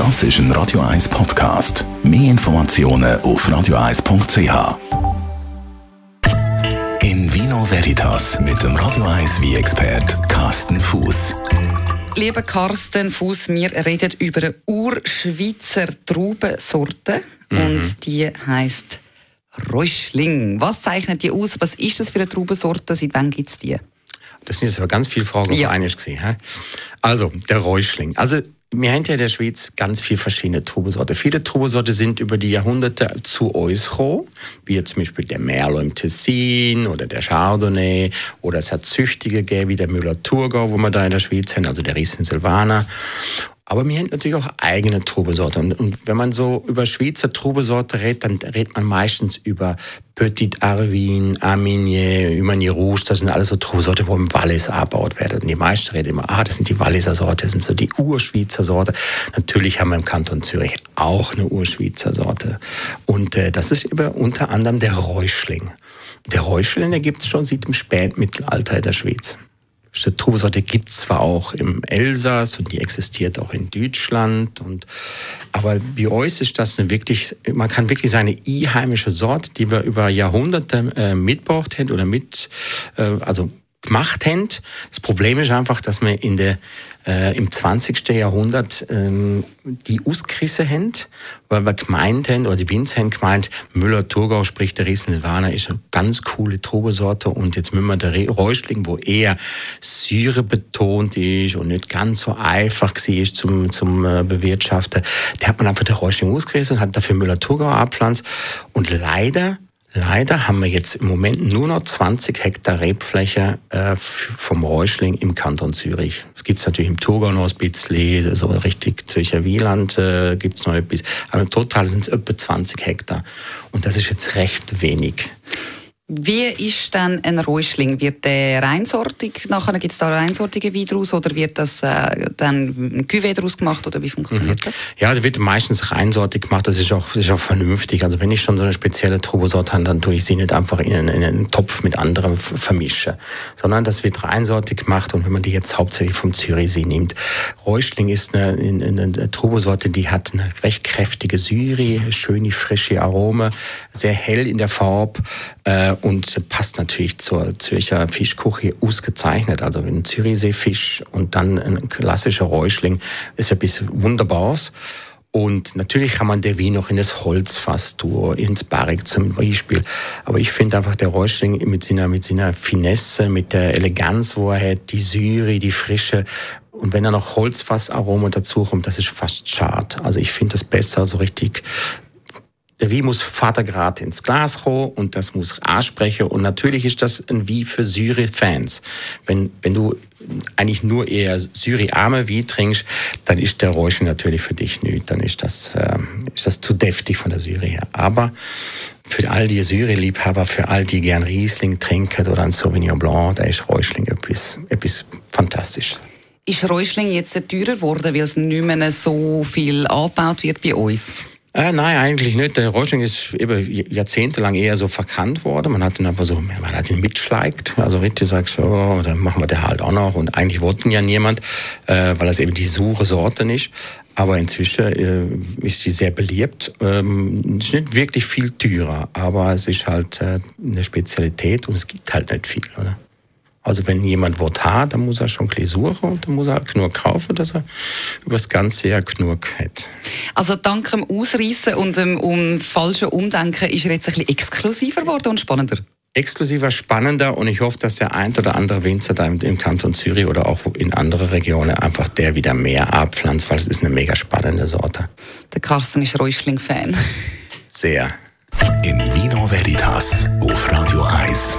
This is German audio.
Das ist ein Radio 1 Podcast. Mehr Informationen auf radio1.ch. In Vino Veritas mit dem Radio 1 wie expert Carsten Fuß. Lieber Carsten Fuß, wir reden über eine Urschweizer Traubensorte und die heißt Räuschling. Was zeichnet die aus? Was ist das für eine Traubensorte? Seit wann gibt es die? Das sind jetzt aber ganz viele Fragen Ja. auf einmal? Also, der Räuschling. Also, wir haben ja in der Schweiz ganz viele verschiedene Trubesorten. Viele Trubesorten sind über die Jahrhunderte zu uns gekommen, wie zum Beispiel der Merlot im Tessin oder der Chardonnay oder es hat Züchtige gegeben, wie der Müller-Thurgau, wo wir da in der Schweiz haben, also der Riesling Silvaner. Aber wir haben natürlich auch eigene Trubesorten. Und, wenn man so über Schweizer Trubesorte redet, dann redet man meistens über Petit Arvin, Armenier, Humanier Rouge. Das sind alles so Trubesorte, wo im Wallis abgebaut werden. Und die meisten reden immer, ah, das sind die Walliser Sorte, das sind so die Urschweizer Sorte. Natürlich haben wir im Kanton Zürich auch eine Urschweizer Sorte. Und äh, das ist eben unter anderem der Räuschling. Der Räuschling, der gibt es schon seit dem Spätmittelalter in der Schweiz. Diese Trubesorte gibt es zwar auch im Elsass und die existiert auch in Deutschland. Und, aber bei uns ist das eine wirklich, man kann wirklich sagen, eine einheimische Sorte, die wir über Jahrhunderte äh, mitgebracht haben oder mit, äh, also gemacht haben. Das Problem ist einfach, dass wir in der, äh, im 20. Jahrhundert ähm, die Auskrisse haben, weil wir gemeint haben, oder die Winzer haben gemeint, Müller-Thurgau, sprich der Riesen Silvaner, ist eine ganz coole Trubesorte und jetzt müssen wir Re- Räuschling, wo eher Syre betont ist und nicht ganz so einfach war zum, zum äh, Bewirtschaften, der hat man einfach der Räuschling ausgerissen und hat dafür Müller-Thurgau abpflanzt und leider Leider haben wir jetzt im Moment nur noch 20 Hektar Rebfläche äh, vom Räuschling im Kanton Zürich. Es gibt natürlich im Thurgau noch ein bisschen, so richtig Zürcher Wieland äh, gibt es noch etwas. Aber im Total sind es etwa 20 Hektar. Und das ist jetzt recht wenig. Wie ist denn ein Räuschling? Wird der reinsortig? Nachher gibt es da reinsortige Wein draus oder wird das äh, dann ein Cuvée draus gemacht oder wie funktioniert das? Ja, das wird meistens reinsortig gemacht, das ist auch, das ist auch vernünftig. Also wenn ich schon so eine spezielle Trubesorte habe, dann tue ich sie nicht einfach in einen, in einen Topf mit anderem f- vermische, sondern das wird reinsortig gemacht und wenn man die jetzt hauptsächlich vom Zürichsee nimmt. Räuschling ist eine, eine, eine Trubesorte, die hat eine recht kräftige Syri, schöne frische Arome, sehr hell in der Farbe äh, und passt natürlich zur Zürcher Fischküche ausgezeichnet. Also ein Zürichseefisch und dann ein klassischer Räuschling ist etwas Wunderbares. Und natürlich kann man der Wein noch in das Holzfass tun, ins Barrik zum Beispiel. Aber ich finde einfach der Räuschling mit seiner, mit seiner Finesse, mit der Eleganz, wo er hat, die Syri, die Frische. Und wenn er noch Holzfassaroma dazu kommt, das ist fast schade. Also ich finde das besser, so richtig Wein muss vatergrad ins Glas kommen und das muss ansprechen. Und natürlich ist das ein Wein für Syri-Fans. Wenn, wenn du eigentlich nur eher Syri-arme Wein trinkst, dann ist der Räuschen natürlich für dich nicht. Dann ist das, ähm, ist das zu deftig von der Syri her. Aber für all die Syri-Liebhaber, für all die gern Riesling trinken oder ein Sauvignon Blanc, da ist Räuschling etwas, etwas Fantastisches. Ist Räuschling jetzt teurer geworden, weil es nicht mehr so viel angebaut wird bei uns? Äh, nein, eigentlich nicht. Der Räuschling ist eben jahrzehntelang eher so verkannt worden. Man hat ihn einfach so, man hat ihn mitschleicht. Also richtig sagst du, oh, dann machen wir den halt auch noch. Und eigentlich wollten ja niemand, äh, weil das eben die sure Sorte ist. Aber inzwischen äh, ist sie sehr beliebt. Ähm, ist nicht wirklich viel teurer, aber es ist halt äh, eine Spezialität und es gibt halt nicht viel, oder? Also wenn jemand was hat, dann muss er schon ein bisschen suchen und dann muss er halt genug kaufen, dass er über das ganze Jahr genug hat. Also dank dem Ausreißen und dem um falschen Umdenken ist er jetzt ein bisschen exklusiver geworden und spannender. exklusiver, spannender und ich hoffe, dass der ein oder andere Winzer da im, im Kanton Zürich oder auch in anderen Regionen einfach der wieder mehr abpflanzt, weil es ist eine mega spannende Sorte. Der Carsten ist Räuschling-Fan. Sehr. In Vino Veritas auf Radio 1.